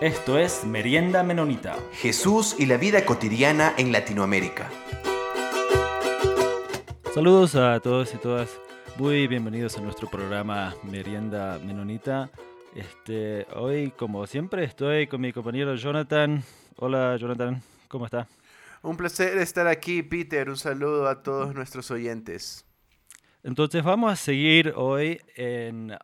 Esto es Merienda Menonita. Jesús y la vida cotidiana en Latinoamérica. Saludos a todos y todas. Muy bienvenidos a nuestro programa Merienda Menonita. Este, hoy, como siempre, estoy con mi compañero Jonathan. Hola, Jonathan. ¿Cómo está? Un placer estar aquí, Peter. Un saludo a todos nuestros oyentes. Entonces vamos a seguir hoy en,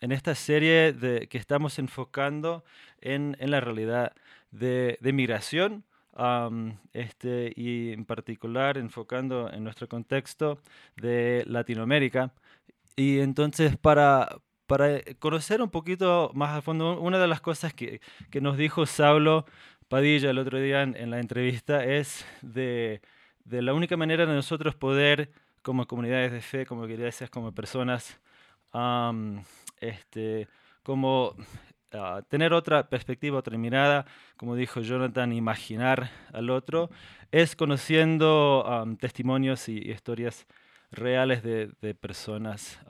en esta serie de, que estamos enfocando en, en la realidad de, de migración este, y en particular enfocando en nuestro contexto de Latinoamérica. Y entonces para, para conocer un poquito más a fondo, una de las cosas que, que nos dijo Saulo Padilla el otro día en, en la entrevista es de, de la única manera de nosotros poder como comunidades de fe, como iglesias, como personas, este, como ah, tener otra perspectiva, otra mirada, como dijo Jonathan, imaginar al otro, es conociendo testimonios y historias reales de, personas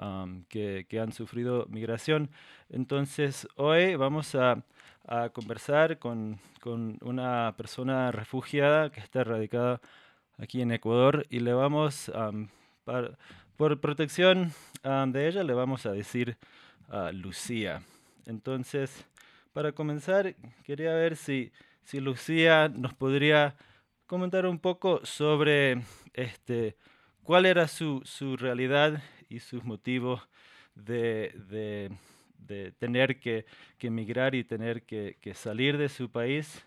que, que, han sufrido migración. Entonces, hoy vamos a, a conversar con, con, una persona refugiada que está radicada aquí en Ecuador y le vamos a por protección de ella le vamos a decir a Lucía. Entonces, para comenzar, quería ver si, si Lucía nos podría comentar un poco sobre este, cuál era su, su realidad y sus motivos de, de, de tener que, que, emigrar y tener que, que, salir de su país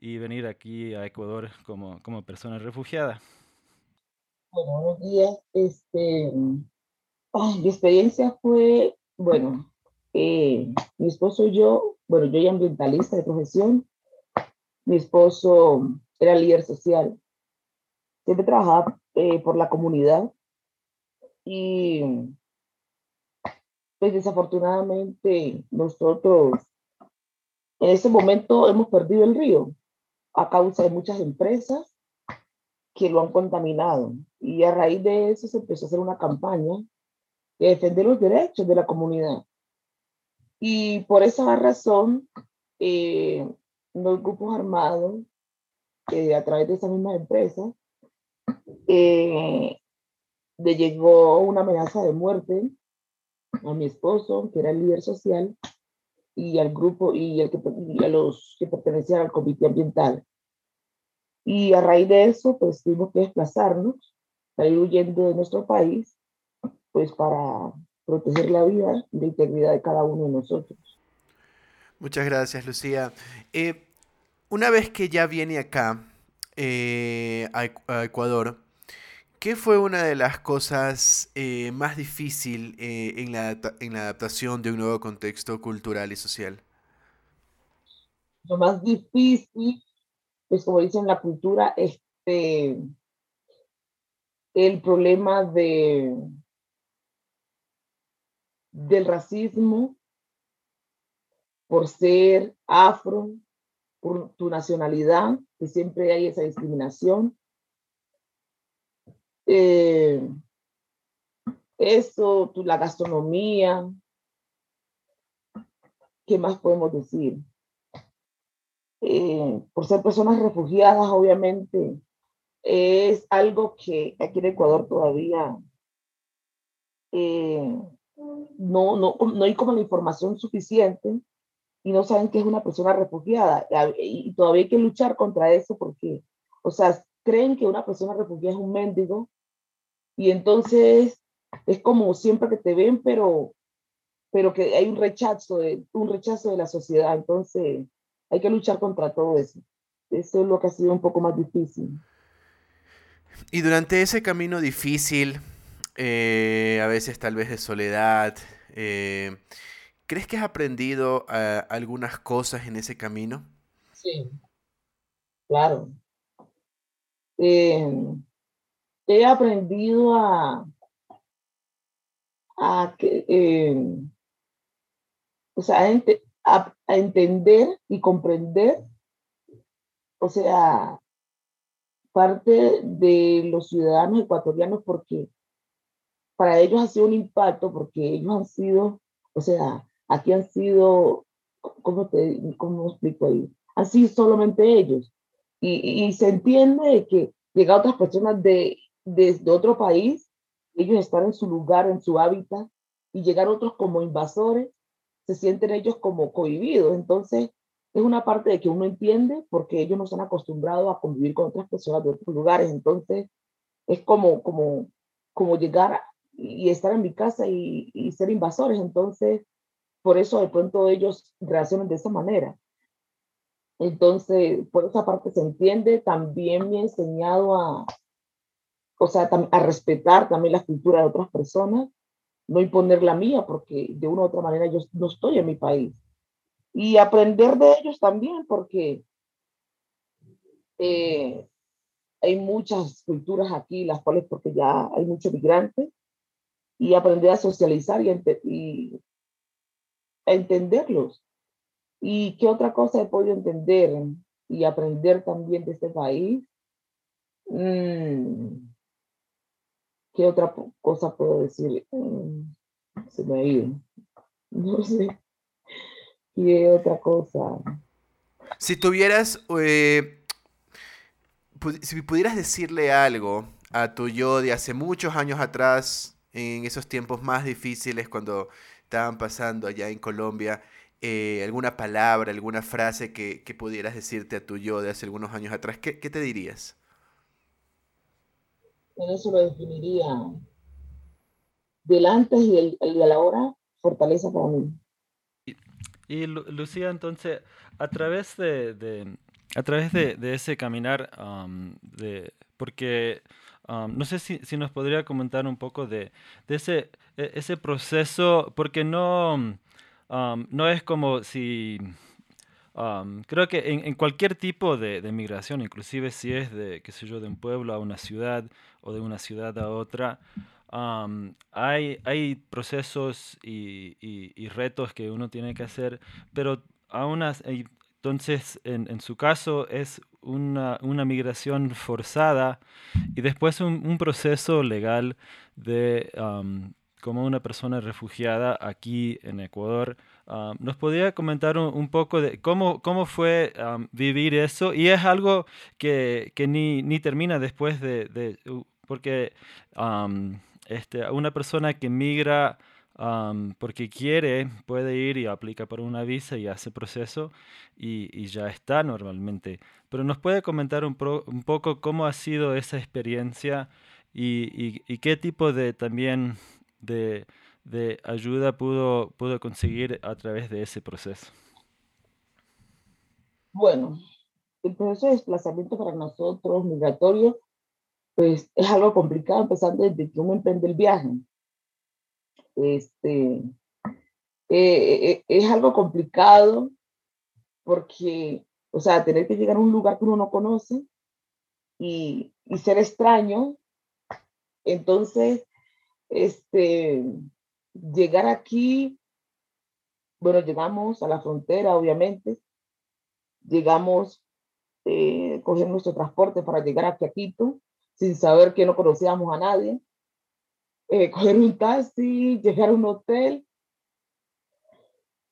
y venir aquí a Ecuador como, como persona refugiada. Bueno, buenos días. Este, mi experiencia fue, bueno, eh, mi esposo y yo, bueno, yo ya ambientalista de profesión, mi esposo era líder social, siempre trabajaba eh, por la comunidad y pues desafortunadamente nosotros en ese momento hemos perdido el río a causa de muchas empresas que lo han contaminado. Y a raíz de eso se empezó a hacer una campaña de defender los derechos de la comunidad. Y por esa razón, eh, los grupos armados, eh, a través de esa misma empresa, eh, le llegó una amenaza de muerte a mi esposo, que era el líder social, y al grupo y, el que, y a los que pertenecían al comité ambiental. Y a raíz de eso, pues tuvimos que desplazarnos, salir huyendo de nuestro país, pues para proteger la vida y la integridad de cada uno de nosotros. Muchas gracias, Lucía. Eh, una vez que ya viene acá eh, a, Ecuador, ¿qué fue una de las cosas eh, más difíciles en, la, en la adaptación de un nuevo contexto cultural y social? Lo más difícil pues como dicen la cultura, este, el problema de, del racismo por ser afro, por tu nacionalidad, que siempre hay esa discriminación. Eh, eso, la gastronomía, ¿qué más podemos decir? Eh, por ser personas refugiadas, obviamente, es algo que aquí en Ecuador todavía eh, no, no, no hay como la información suficiente y no saben que es una persona refugiada. Y todavía hay que luchar contra eso porque, o sea, creen que una persona refugiada es un mendigo y entonces es como siempre que te ven, pero, pero que hay un rechazo, de, un rechazo de la sociedad. Entonces, hay que luchar contra todo eso. Eso es lo que ha sido un poco más difícil. Y durante ese camino difícil, eh, a veces tal vez de soledad, eh, ¿crees que has aprendido eh, algunas cosas en ese camino? Sí, claro. he aprendido a, a que, o sea, a, entender y comprender, o sea, parte de los ciudadanos ecuatorianos porque para ellos ha sido un impacto porque ellos han sido, o sea, aquí han sido ¿cómo, te, cómo explico ahí? Así solamente ellos. Y, se entiende que llega otras personas de, de, otro país, ellos están en su lugar, en su hábitat, y llegar otros como invasores, se sienten ellos como cohibidos. Entonces, es una parte de que uno entiende porque ellos no están acostumbrados a convivir con otras personas de otros lugares. Entonces, es como, como, como llegar y estar en mi casa y, y ser invasores. Entonces, por eso de pronto ellos reaccionan de esa manera. Entonces, por esa parte se entiende. También me he enseñado a, o sea, a respetar también la cultura de otras personas, no imponer la mía, porque de una u otra manera yo no estoy en mi país. Y aprender de ellos también, porque eh, hay muchas culturas aquí, las cuales, porque ya hay muchos migrantes, y aprender a socializar y, y a entenderlos. ¿Y qué otra cosa he podido entender y aprender también de este país? Mm, ¿Qué otra cosa puedo decir? Mm, se me ha ido. No sé. ¿Qué otra cosa? Si tuvieras, eh, si pudieras decirle algo a tu yo de hace muchos años atrás, en esos tiempos más difíciles cuando estaban pasando allá en Colombia, eh, alguna palabra, alguna frase que, que, pudieras decirte a tu yo de hace algunos años atrás, ¿qué, qué te dirías? En eso lo definiría del antes y el, de la hora, fortaleza para mí. Y, Lucía, entonces, a través de, de a través de, de ese caminar, de, porque no sé si, si, nos podría comentar un poco de, de ese, e, ese proceso, porque no, no es como si... creo que en, cualquier tipo de, de, migración, inclusive si es de, qué sé yo, de un pueblo a una ciudad o de una ciudad a otra, hay, hay procesos y, retos que uno tiene que hacer, pero aún así, entonces en, en, su caso es una, una migración forzada y después un, proceso legal de como una persona refugiada aquí en Ecuador. Ah, ¿Nos podría comentar un, poco de cómo, cómo fue vivir eso? Y es algo que, que ni, ni, termina después de... de porque este, una persona que migra porque quiere puede ir y aplica para una visa y hace proceso y, y ya está normalmente. Pero nos puede comentar un, un, poco cómo ha sido esa experiencia y, y, y qué tipo de también de, de ayuda pudo, pudo conseguir a través de ese proceso? Bueno, el proceso de desplazamiento para nosotros, migratorio, pues es algo complicado, empezando desde que uno emprende el viaje. Este, eh, eh, es algo complicado porque, o sea, tener que llegar a un lugar que uno no conoce y, y ser extraño, entonces este, llegar aquí, bueno, llegamos a la frontera, obviamente, llegamos, eh, coger nuestro transporte para llegar a Quito, sin saber que no conocíamos a nadie, eh, coger un taxi, llegar a un hotel.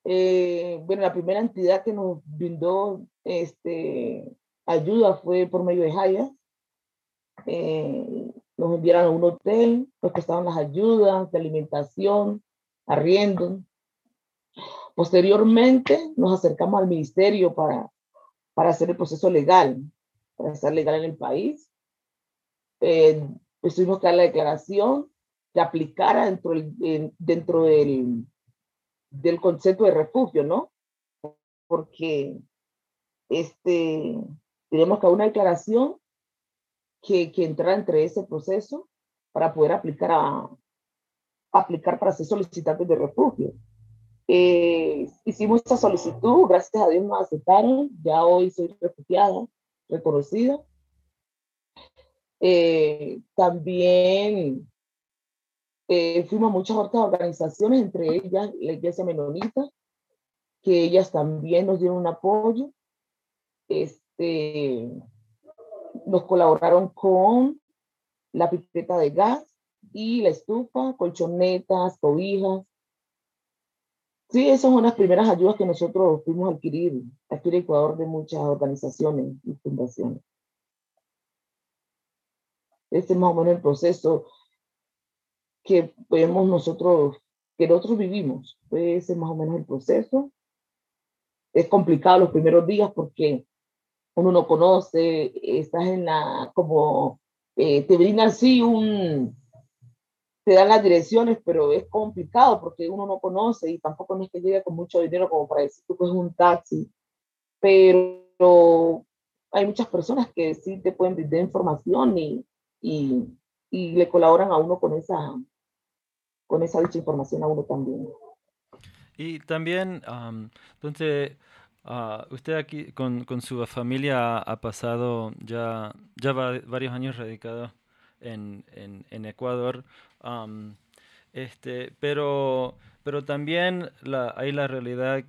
Eh, bueno, la primera entidad que nos brindó este, ayuda fue por medio de Jaya. Eh, nos enviaron a un hotel, nos prestaban las ayudas de alimentación, arriendo. Posteriormente nos acercamos al ministerio para, para hacer el proceso legal, para estar legal en el país. Eh, pues tuvimos que dar la declaración que aplicara dentro, del, dentro del, del concepto de refugio, ¿no? Porque este, tenemos que una declaración que, que entra entre ese proceso para poder aplicar, a, aplicar para ser solicitantes de refugio. Eh, hicimos esta solicitud, gracias a Dios nos aceptaron, ya hoy soy refugiada, reconocida. Eh, también eh, fuimos muchas otras organizaciones, entre ellas la Iglesia Menonita, que ellas también nos dieron un apoyo. Este, nos colaboraron con la pipeta de gas y la estufa, colchonetas, cobijas. Sí, esas son las primeras ayudas que nosotros fuimos a adquirir aquí en Ecuador de muchas organizaciones y fundaciones. Este es más o menos el proceso que vemos nosotros, que nosotros vivimos. Ese es más o menos el proceso. Es complicado los primeros días porque uno no conoce, estás en la, como, eh, te brinda así un, te dan las direcciones, pero es complicado porque uno no conoce y tampoco no es que llegue con mucho dinero como para decir que es un taxi, pero hay muchas personas que sí te pueden brindar información y, y, y le colaboran a uno con esa, con esa dicha información a uno también. Y también, entonces, ah, usted aquí con, con, su familia ha pasado ya, ya varios años radicado en, en, Ecuador este, pero, pero también la, hay la realidad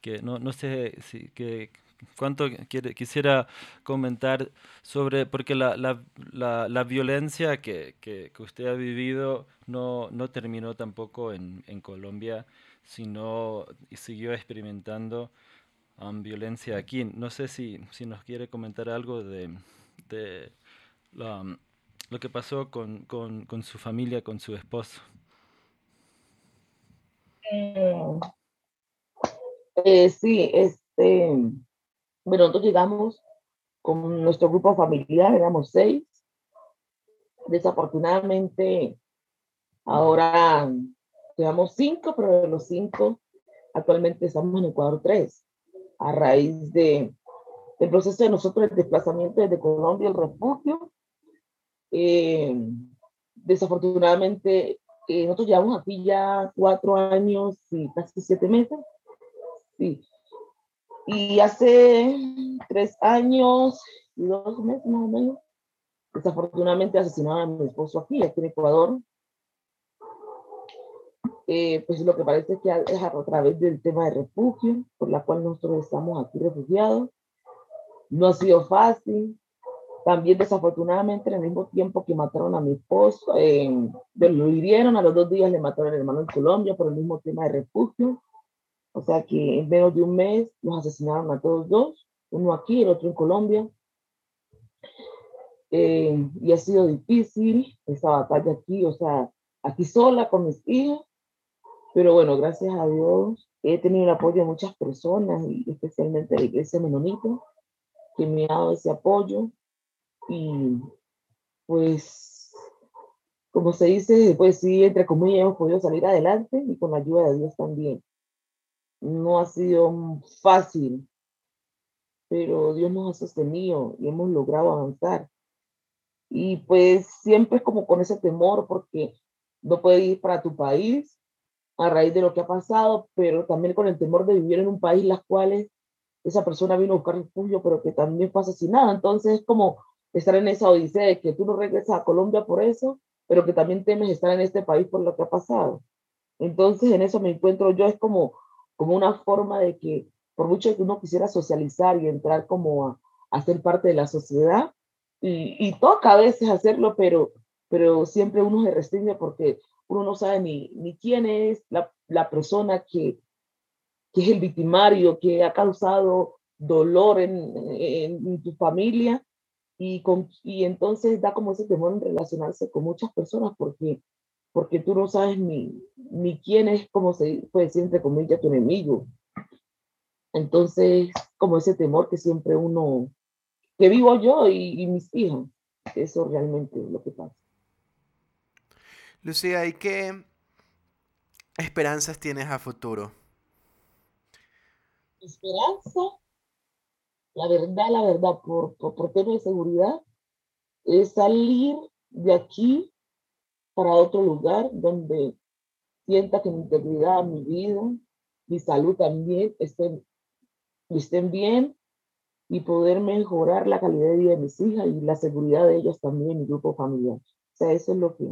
que no, no sé si que cuánto quiere, quisiera comentar sobre, porque la, la, la, la violencia que, que, que, usted ha vivido no, no terminó tampoco en, en Colombia, sino siguió experimentando violencia aquí. No sé si, si nos quiere comentar algo de, de la lo que pasó con, con, con su familia, con su esposo. Eh, eh, sí, este, bueno, nosotros llegamos con nuestro grupo familiar, éramos seis. Desafortunadamente, ahora llevamos cinco, pero de los cinco, actualmente estamos en Ecuador tres, a raíz de, del proceso de nosotros, el desplazamiento desde Colombia, el refugio, eh, desafortunadamente, eh, nosotros llevamos aquí ya cuatro años y casi siete meses. Sí. Y hace tres años y dos meses más o menos, desafortunadamente asesinaron a mi esposo aquí, aquí en Ecuador. Eh, pues lo que parece que es a través del tema de refugio, por la cual nosotros estamos aquí refugiados. No ha sido fácil, también desafortunadamente en el mismo tiempo que mataron a mi esposo, eh, lo hirieron, a los dos días le mataron al hermano en Colombia por el mismo tema de refugio. O sea que en menos de un mes los asesinaron a todos dos, uno aquí, el otro en Colombia. Eh, y ha sido difícil esa batalla aquí, o sea, aquí sola con mis hijos. Pero bueno, gracias a Dios he tenido el apoyo de muchas personas, y especialmente de la iglesia menonita, que me ha dado ese apoyo y pues, como se dice, pues sí, entre comillas, hemos podido salir adelante y con la ayuda de Dios también. No ha sido fácil, pero Dios nos ha sostenido y hemos logrado avanzar. Y pues siempre es como con ese temor porque no puedes ir para tu país a raíz de lo que ha pasado, pero también con el temor de vivir en un país las cuales esa persona vino a buscar refugio, pero que también fue asesinada. Entonces es como estar en esa odisea de que tú no regresas a Colombia por eso, pero que también temes estar en este país por lo que ha pasado. Entonces, en eso me encuentro yo, es como, como una forma de que, por mucho que uno quisiera socializar y entrar como a, a ser parte de la sociedad, y, toca a veces hacerlo, pero, pero siempre uno se restringe porque uno no sabe ni, ni quién es la, la persona que, que es el victimario, que ha causado dolor en, en, en tu familia. Y, con, y entonces da como ese temor en relacionarse con muchas personas porque, porque tú no sabes ni, ni quién es, como se puede decir, entre comillas, tu enemigo. Entonces, como ese temor que siempre uno, que vivo yo y, y mis hijos, eso realmente es lo que pasa. Lucía, ¿y qué esperanzas tienes a futuro? Esperanza la verdad, la verdad, por, por, por tema de seguridad, es salir de aquí para otro lugar donde sienta que mi integridad, mi vida, mi salud también estén, estén bien y poder mejorar la calidad de vida de mis hijas y la seguridad de ellas también, mi grupo familiar. O sea, eso es lo que,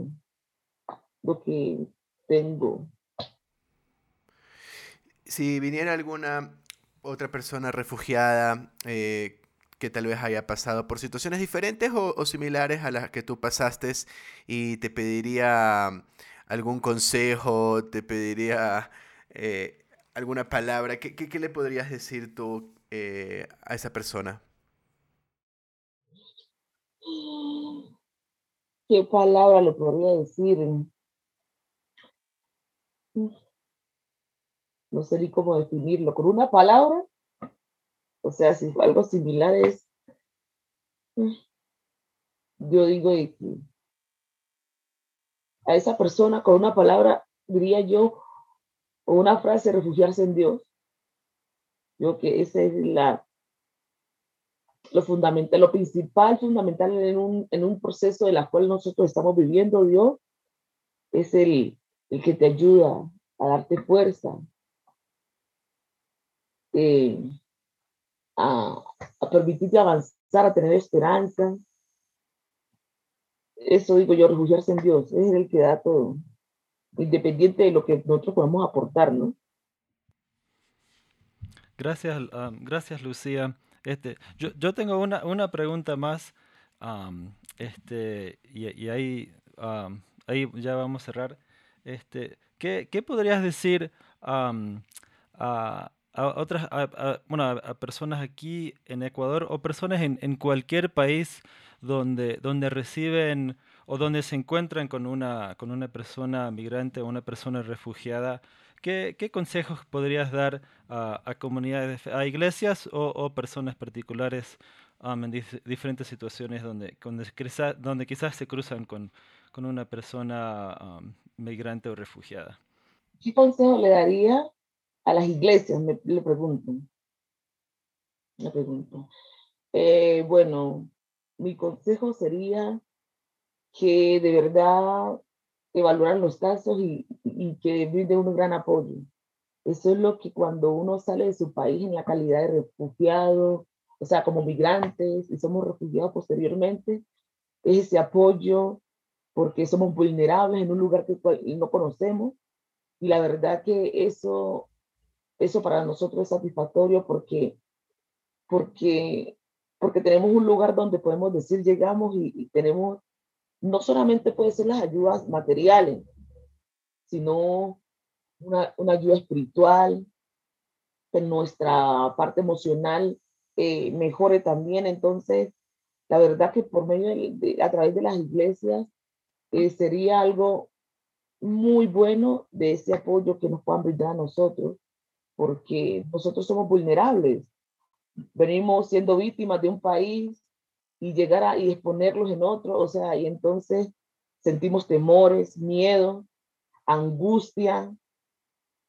lo que tengo. Si viniera alguna otra persona refugiada eh, que tal vez haya pasado por situaciones diferentes o, similares a las que tú pasaste y te pediría algún consejo, te pediría eh, alguna palabra, ¿qué, qué, le podrías decir tú eh, a esa persona? ¿Qué palabra le podría decir? No sé ni cómo definirlo. ¿Con una palabra? O sea, si algo similar es, yo digo a esa persona con una palabra, diría yo, o una frase, refugiarse en Dios. Yo que ese es la, lo fundamental, lo principal, fundamental en un, en un proceso de la cual nosotros estamos viviendo, Dios, es el, el que te ayuda a darte fuerza, eh, a, permitirte avanzar, a tener esperanza. Eso digo yo, refugiarse en Dios, es el que da todo, independiente de lo que nosotros podemos aportar, ¿no? Gracias, gracias Lucía. Este, yo, yo tengo una, una pregunta más, este, y, ahí, ahí ya vamos a cerrar. Este, ¿qué, ¿Qué podrías decir a, a otras, bueno, a, personas aquí en Ecuador o personas en, en, cualquier país donde, donde reciben o donde se encuentran con una, con una persona migrante o una persona refugiada? ¿Qué, qué consejos podrías dar a, a comunidades, a iglesias o, o personas particulares en diferentes situaciones donde, donde, donde quizás se cruzan con, con una persona migrante o refugiada? ¿Qué consejo le daría a las iglesias? Me, le pregunto. Me pregunto. Eh, bueno, mi consejo sería que de verdad evaluaran los casos y, y que brinde un gran apoyo. Eso es lo que cuando uno sale de su país en la calidad de refugiado, o sea, como migrantes y somos refugiados posteriormente, es ese apoyo porque somos vulnerables en un lugar que no conocemos. Y la verdad que eso, eso para nosotros es satisfactorio porque, porque, porque tenemos un lugar donde podemos decir llegamos y, tenemos, no solamente puede ser las ayudas materiales, sino una, una ayuda espiritual, que nuestra parte emocional eh, mejore también. Entonces, la verdad que por medio de, a través de las iglesias eh, sería algo muy bueno de ese apoyo que nos puedan brindar a nosotros, porque nosotros somos vulnerables. Venimos siendo víctimas de un país y llegar a y exponerlos en otro, o sea, y entonces sentimos temores, miedo, angustia.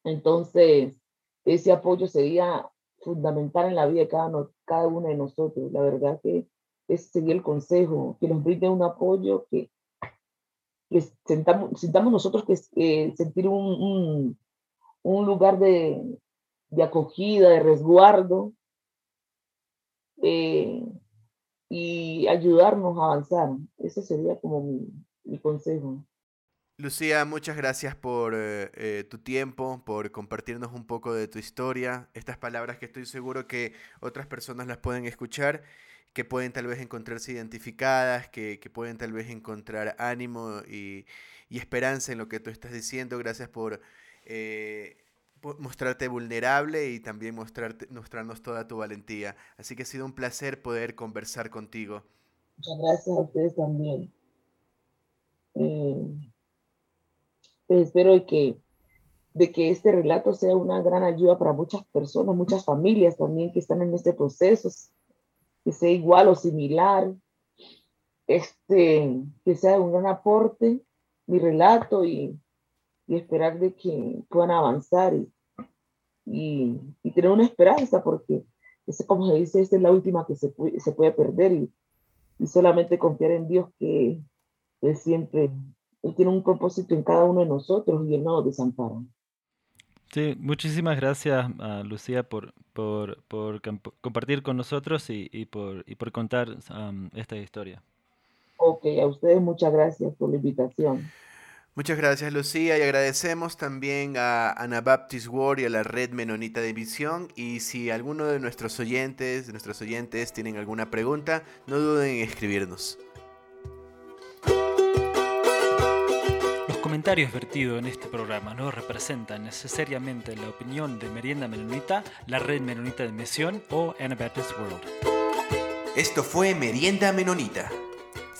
Entonces, ese apoyo sería fundamental en la vida de cada, cada uno de nosotros. La verdad que ese sería el consejo, que nos brinde un apoyo, que que sintamos, nosotros que eh, sentir un, un, lugar de, de, acogida, de resguardo eh, y ayudarnos a avanzar. Ese sería como mi, consejo. Lucía, muchas gracias por eh, tu tiempo, por compartirnos un poco de tu historia, estas palabras que estoy seguro que otras personas las pueden escuchar que pueden tal vez encontrarse identificadas, que, pueden tal vez encontrar ánimo y, esperanza en lo que tú estás diciendo. Gracias eh, por, mostrarte vulnerable y también mostrarte, mostrarnos toda tu valentía. Así que ha sido un placer poder conversar contigo. Muchas gracias a ustedes también. Eh, pues espero que, de que este relato sea una gran ayuda para muchas personas, muchas familias también que están en este proceso que sea igual o similar, este, que sea un gran aporte, mi relato y, y esperar de que puedan avanzar y, y, y, tener una esperanza, porque ese, como se dice, esta es la última que se puede, se puede perder y, y solamente confiar en Dios que Él siempre él tiene un propósito en cada uno de nosotros y Él no nos desampara. Sí, muchísimas gracias a Lucía por, por, por compartir con nosotros y, y, por, y por contar esta historia. Ok, a ustedes muchas gracias por la invitación. Muchas gracias Lucía y agradecemos también a Anabaptist World y a la Red Menonita de Visión y si alguno de nuestros oyentes, de nuestros oyentes tienen alguna pregunta, no duden en escribirnos. comentarios vertidos en este programa no representan necesariamente la opinión de Merienda Menonita, la Red Menonita de Misión o Anabaptist World. Esto fue Merienda Menonita.